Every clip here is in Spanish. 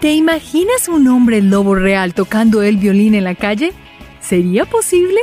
¿Te imaginas un hombre lobo real tocando el violín en la calle? ¿Sería posible?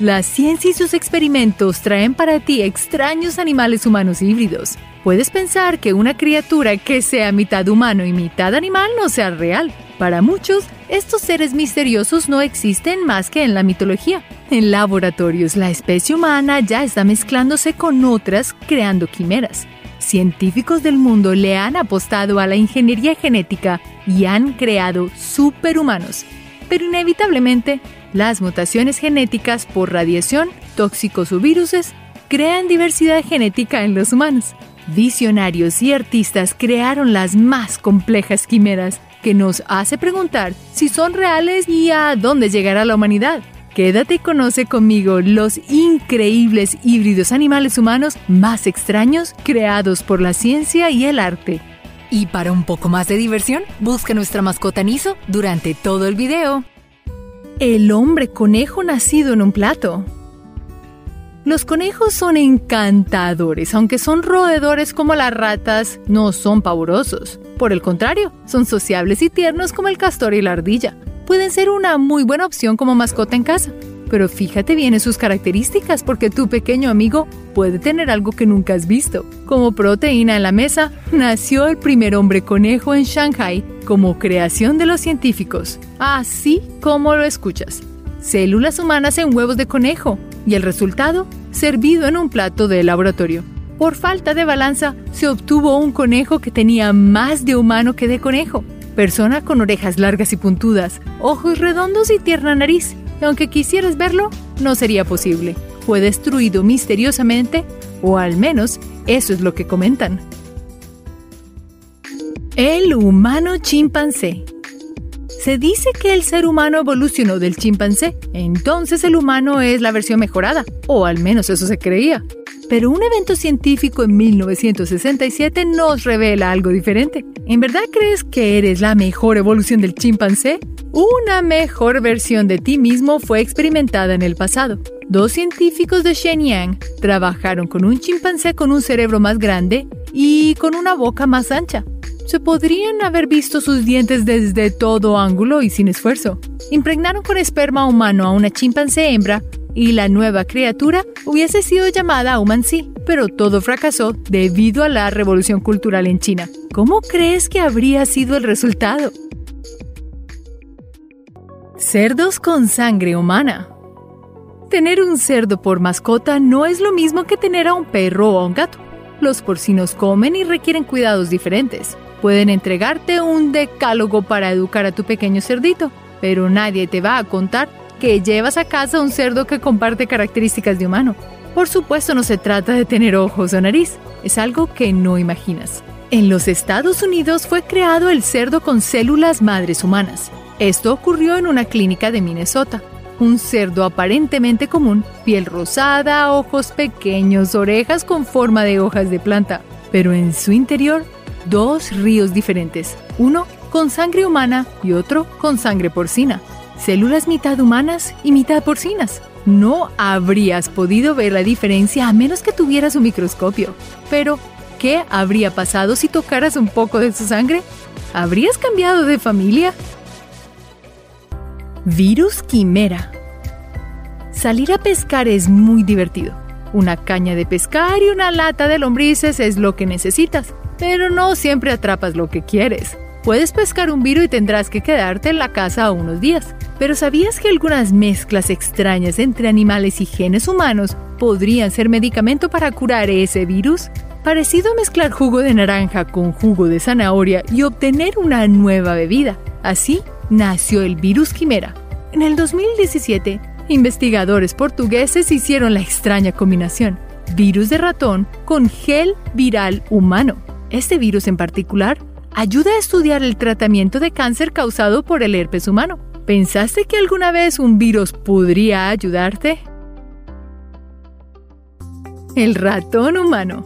La ciencia y sus experimentos traen para ti extraños animales humanos híbridos. Puedes pensar que una criatura que sea mitad humano y mitad animal no sea real. Para muchos, estos seres misteriosos no existen más que en la mitología. En laboratorios, la especie humana ya está mezclándose con otras, creando quimeras. Científicos del mundo le han apostado a la ingeniería genética y han creado superhumanos. Pero inevitablemente, las mutaciones genéticas por radiación, tóxicos o viruses crean diversidad genética en los humanos. Visionarios y artistas crearon las más complejas quimeras que nos hace preguntar si son reales y a dónde llegará la humanidad. Quédate y conoce conmigo los increíbles híbridos animales humanos más extraños creados por la ciencia y el arte. Y para un poco más de diversión, busca nuestra mascota Niso durante todo el video. El hombre conejo nacido en un plato. Los conejos son encantadores, aunque son roedores como las ratas, no son pavorosos. Por el contrario, son sociables y tiernos como el castor y la ardilla. Pueden ser una muy buena opción como mascota en casa. Pero fíjate bien en sus características porque tu pequeño amigo puede tener algo que nunca has visto. Como proteína en la mesa, nació el primer hombre conejo en Shanghai como creación de los científicos. Así como lo escuchas. Células humanas en huevos de conejo y el resultado servido en un plato de laboratorio. Por falta de balanza, se obtuvo un conejo que tenía más de humano que de conejo. Persona con orejas largas y puntudas, ojos redondos y tierna nariz. Y aunque quisieras verlo, no sería posible. Fue destruido misteriosamente, o al menos eso es lo que comentan. El humano chimpancé. Se dice que el ser humano evolucionó del chimpancé, entonces el humano es la versión mejorada, o al menos eso se creía. Pero un evento científico en 1967 nos revela algo diferente. ¿En verdad crees que eres la mejor evolución del chimpancé? Una mejor versión de ti mismo fue experimentada en el pasado. Dos científicos de Shenyang trabajaron con un chimpancé con un cerebro más grande y con una boca más ancha. Se podrían haber visto sus dientes desde todo ángulo y sin esfuerzo. Impregnaron con esperma humano a una chimpancé hembra y la nueva criatura hubiese sido llamada Humansi, pero todo fracasó debido a la revolución cultural en China. ¿Cómo crees que habría sido el resultado? Cerdos con sangre humana. Tener un cerdo por mascota no es lo mismo que tener a un perro o a un gato. Los porcinos comen y requieren cuidados diferentes. Pueden entregarte un decálogo para educar a tu pequeño cerdito, pero nadie te va a contar que llevas a casa un cerdo que comparte características de humano. Por supuesto no se trata de tener ojos o nariz, es algo que no imaginas. En los Estados Unidos fue creado el cerdo con células madres humanas. Esto ocurrió en una clínica de Minnesota. Un cerdo aparentemente común, piel rosada, ojos pequeños, orejas con forma de hojas de planta, pero en su interior dos ríos diferentes, uno con sangre humana y otro con sangre porcina células mitad humanas y mitad porcinas. No habrías podido ver la diferencia a menos que tuvieras un microscopio. Pero, ¿qué habría pasado si tocaras un poco de su sangre? ¿Habrías cambiado de familia? Virus quimera. Salir a pescar es muy divertido. Una caña de pescar y una lata de lombrices es lo que necesitas, pero no siempre atrapas lo que quieres. Puedes pescar un virus y tendrás que quedarte en la casa unos días. Pero ¿sabías que algunas mezclas extrañas entre animales y genes humanos podrían ser medicamento para curar ese virus? Parecido a mezclar jugo de naranja con jugo de zanahoria y obtener una nueva bebida. Así nació el virus quimera. En el 2017, investigadores portugueses hicieron la extraña combinación virus de ratón con gel viral humano. Este virus en particular ayuda a estudiar el tratamiento de cáncer causado por el herpes humano. ¿Pensaste que alguna vez un virus podría ayudarte? El ratón humano.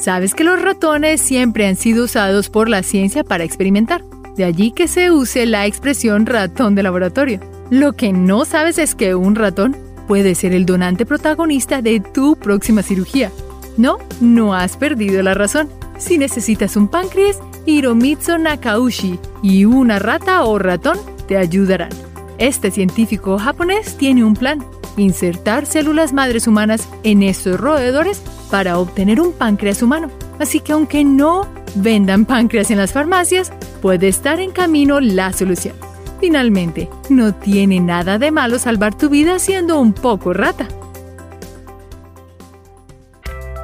Sabes que los ratones siempre han sido usados por la ciencia para experimentar. De allí que se use la expresión ratón de laboratorio. Lo que no sabes es que un ratón puede ser el donante protagonista de tu próxima cirugía. No, no has perdido la razón. Si necesitas un páncreas, Hiromitsu Nakaushi y una rata o ratón te ayudarán. Este científico japonés tiene un plan, insertar células madres humanas en estos roedores para obtener un páncreas humano. Así que aunque no vendan páncreas en las farmacias, puede estar en camino la solución. Finalmente, no tiene nada de malo salvar tu vida siendo un poco rata.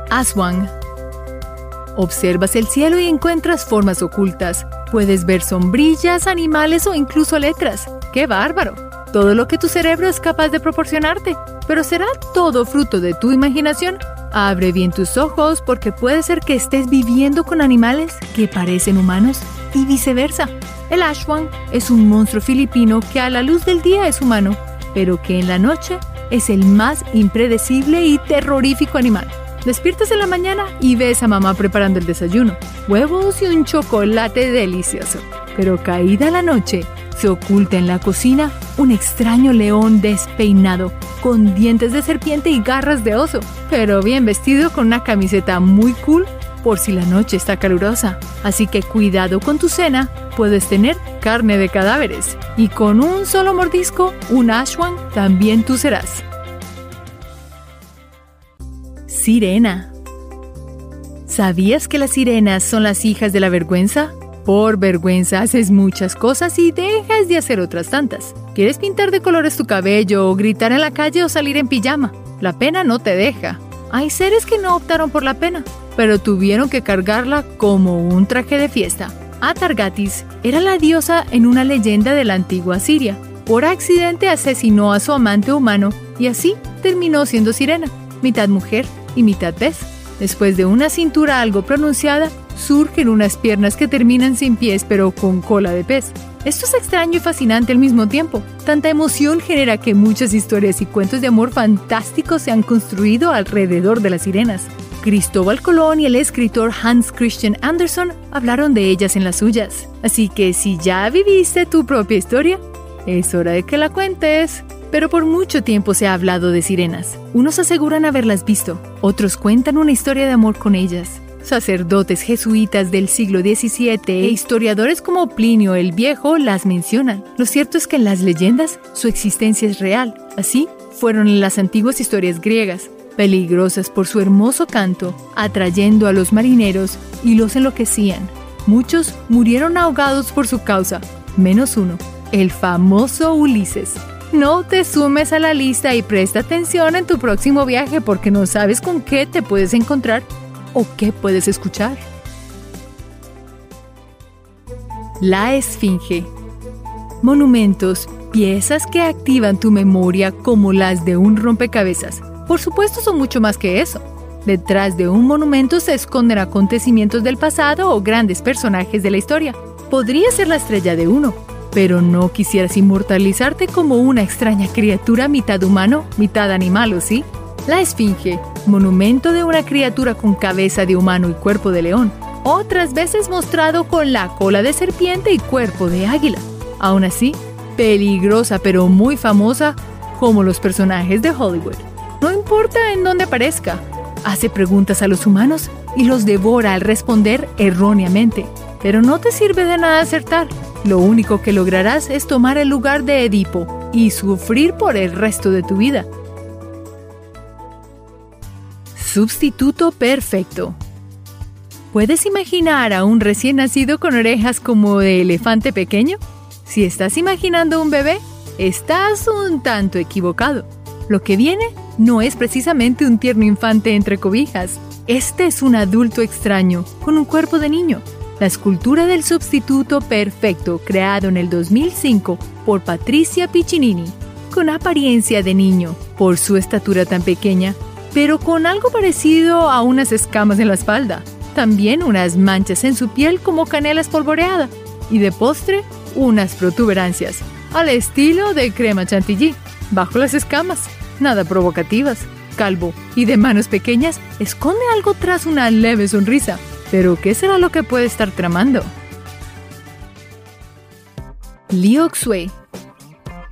Aswang. Observas el cielo y encuentras formas ocultas. Puedes ver sombrillas, animales o incluso letras. ¡Qué bárbaro! Todo lo que tu cerebro es capaz de proporcionarte. Pero ¿será todo fruto de tu imaginación? Abre bien tus ojos porque puede ser que estés viviendo con animales que parecen humanos y viceversa. El Ashwang es un monstruo filipino que a la luz del día es humano, pero que en la noche es el más impredecible y terrorífico animal. Despiertas en la mañana y ves a mamá preparando el desayuno, huevos y un chocolate delicioso. Pero caída la noche, se oculta en la cocina un extraño león despeinado, con dientes de serpiente y garras de oso, pero bien vestido con una camiseta muy cool por si la noche está calurosa. Así que cuidado con tu cena, puedes tener carne de cadáveres. Y con un solo mordisco, un ashwan, también tú serás. Sirena. ¿Sabías que las sirenas son las hijas de la vergüenza? Por vergüenza haces muchas cosas y dejas de hacer otras tantas. ¿Quieres pintar de colores tu cabello o gritar en la calle o salir en pijama? La pena no te deja. Hay seres que no optaron por la pena, pero tuvieron que cargarla como un traje de fiesta. Atargatis era la diosa en una leyenda de la antigua Siria. Por accidente asesinó a su amante humano y así terminó siendo sirena, mitad mujer y mitad pez. Después de una cintura algo pronunciada, surgen unas piernas que terminan sin pies pero con cola de pez. Esto es extraño y fascinante al mismo tiempo. Tanta emoción genera que muchas historias y cuentos de amor fantásticos se han construido alrededor de las sirenas. Cristóbal Colón y el escritor Hans Christian Andersen hablaron de ellas en las suyas. Así que si ya viviste tu propia historia, es hora de que la cuentes. Pero por mucho tiempo se ha hablado de sirenas. Unos aseguran haberlas visto, otros cuentan una historia de amor con ellas. Sacerdotes jesuitas del siglo XVII e historiadores como Plinio el Viejo las mencionan. Lo cierto es que en las leyendas su existencia es real. Así fueron las antiguas historias griegas, peligrosas por su hermoso canto, atrayendo a los marineros y los enloquecían. Muchos murieron ahogados por su causa, menos uno, el famoso Ulises. No te sumes a la lista y presta atención en tu próximo viaje porque no sabes con qué te puedes encontrar o qué puedes escuchar. La Esfinge. Monumentos, piezas que activan tu memoria como las de un rompecabezas. Por supuesto son mucho más que eso. Detrás de un monumento se esconden acontecimientos del pasado o grandes personajes de la historia. Podría ser la estrella de uno, pero no quisieras inmortalizarte como una extraña criatura mitad humano, mitad animal, ¿o sí? La Esfinge, monumento de una criatura con cabeza de humano y cuerpo de león, otras veces mostrado con la cola de serpiente y cuerpo de águila. Aún así, peligrosa pero muy famosa como los personajes de Hollywood. No importa en dónde aparezca, hace preguntas a los humanos y los devora al responder erróneamente. Pero no te sirve de nada acertar. Lo único que lograrás es tomar el lugar de Edipo y sufrir por el resto de tu vida. Sustituto perfecto. ¿Puedes imaginar a un recién nacido con orejas como de elefante pequeño? Si estás imaginando un bebé, estás un tanto equivocado. Lo que viene no es precisamente un tierno infante entre cobijas. Este es un adulto extraño, con un cuerpo de niño. La escultura del sustituto perfecto, creado en el 2005 por Patricia Piccinini, con apariencia de niño, por su estatura tan pequeña, pero con algo parecido a unas escamas en la espalda. También unas manchas en su piel como canela espolvoreada. Y de postre, unas protuberancias, al estilo de crema chantilly, bajo las escamas, nada provocativas. Calvo y de manos pequeñas, esconde algo tras una leve sonrisa. Pero, ¿qué será lo que puede estar tramando? Liu Xue.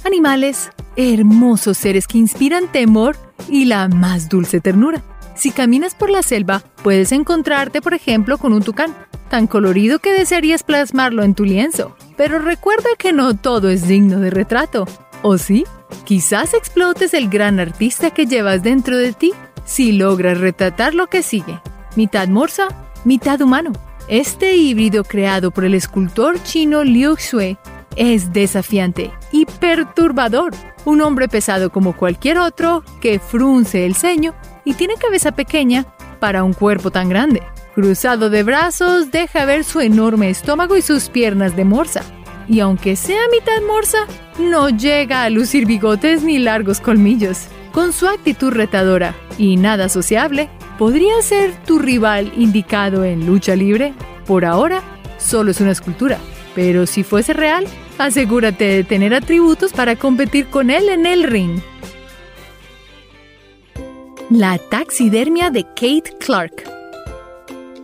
Animales, hermosos seres que inspiran temor y la más dulce ternura. Si caminas por la selva, puedes encontrarte, por ejemplo, con un tucán, tan colorido que desearías plasmarlo en tu lienzo. Pero recuerda que no todo es digno de retrato. ¿O sí? Quizás explotes el gran artista que llevas dentro de ti si logras retratar lo que sigue. Mitad morsa, mitad humano. Este híbrido creado por el escultor chino Liu Xue es desafiante y perturbador. Un hombre pesado como cualquier otro que frunce el ceño y tiene cabeza pequeña para un cuerpo tan grande. Cruzado de brazos, deja ver su enorme estómago y sus piernas de morsa. Y aunque sea mitad morsa, no llega a lucir bigotes ni largos colmillos. Con su actitud retadora y nada sociable, podría ser tu rival indicado en lucha libre. Por ahora, solo es una escultura. Pero si fuese real, asegúrate de tener atributos para competir con él en el ring. La taxidermia de Kate Clark.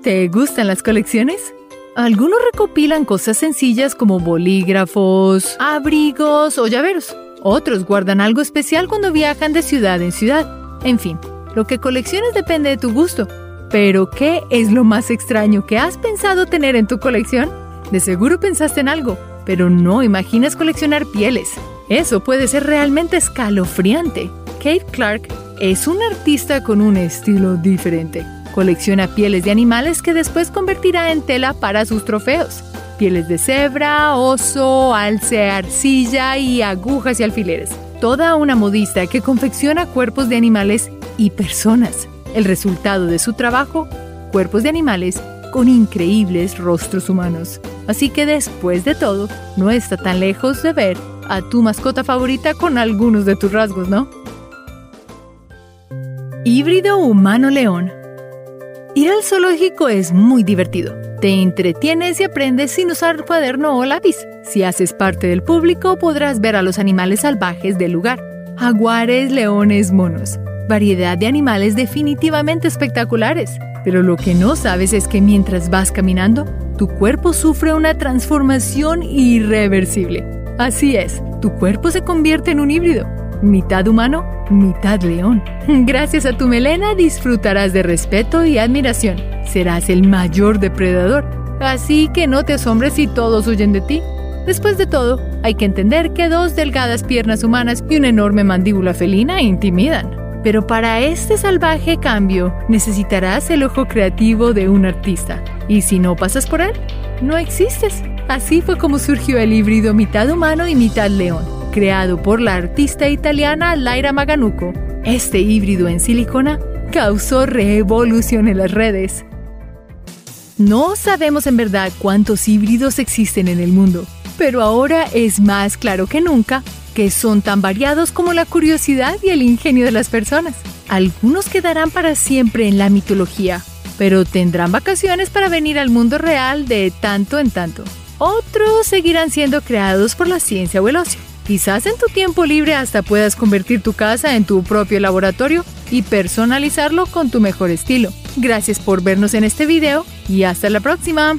¿Te gustan las colecciones? Algunos recopilan cosas sencillas como bolígrafos, abrigos o llaveros. Otros guardan algo especial cuando viajan de ciudad en ciudad. En fin, lo que colecciones depende de tu gusto. Pero, ¿qué es lo más extraño que has pensado tener en tu colección? De seguro pensaste en algo, pero no imaginas coleccionar pieles. Eso puede ser realmente escalofriante. Kate Clark es un artista con un estilo diferente. Colecciona pieles de animales que después convertirá en tela para sus trofeos. Pieles de cebra, oso, alce, arcilla y agujas y alfileres. Toda una modista que confecciona cuerpos de animales y personas. El resultado de su trabajo, cuerpos de animales con increíbles rostros humanos. Así que después de todo, no está tan lejos de ver a tu mascota favorita con algunos de tus rasgos, ¿no? Híbrido humano-león. Ir al zoológico es muy divertido. Te entretienes y aprendes sin usar cuaderno o lápiz. Si haces parte del público, podrás ver a los animales salvajes del lugar. Jaguares, leones, monos variedad de animales definitivamente espectaculares. Pero lo que no sabes es que mientras vas caminando, tu cuerpo sufre una transformación irreversible. Así es, tu cuerpo se convierte en un híbrido, mitad humano, mitad león. Gracias a tu melena disfrutarás de respeto y admiración. Serás el mayor depredador, así que no te asombres si todos huyen de ti. Después de todo, hay que entender que dos delgadas piernas humanas y una enorme mandíbula felina intimidan. Pero para este salvaje cambio necesitarás el ojo creativo de un artista. Y si no pasas por él, no existes. Así fue como surgió el híbrido mitad humano y mitad león, creado por la artista italiana Laira Maganuco. Este híbrido en silicona causó revolución en las redes. No sabemos en verdad cuántos híbridos existen en el mundo, pero ahora es más claro que nunca que son tan variados como la curiosidad y el ingenio de las personas. Algunos quedarán para siempre en la mitología, pero tendrán vacaciones para venir al mundo real de tanto en tanto. Otros seguirán siendo creados por la ciencia o el ocio. Quizás en tu tiempo libre hasta puedas convertir tu casa en tu propio laboratorio y personalizarlo con tu mejor estilo. Gracias por vernos en este video y hasta la próxima.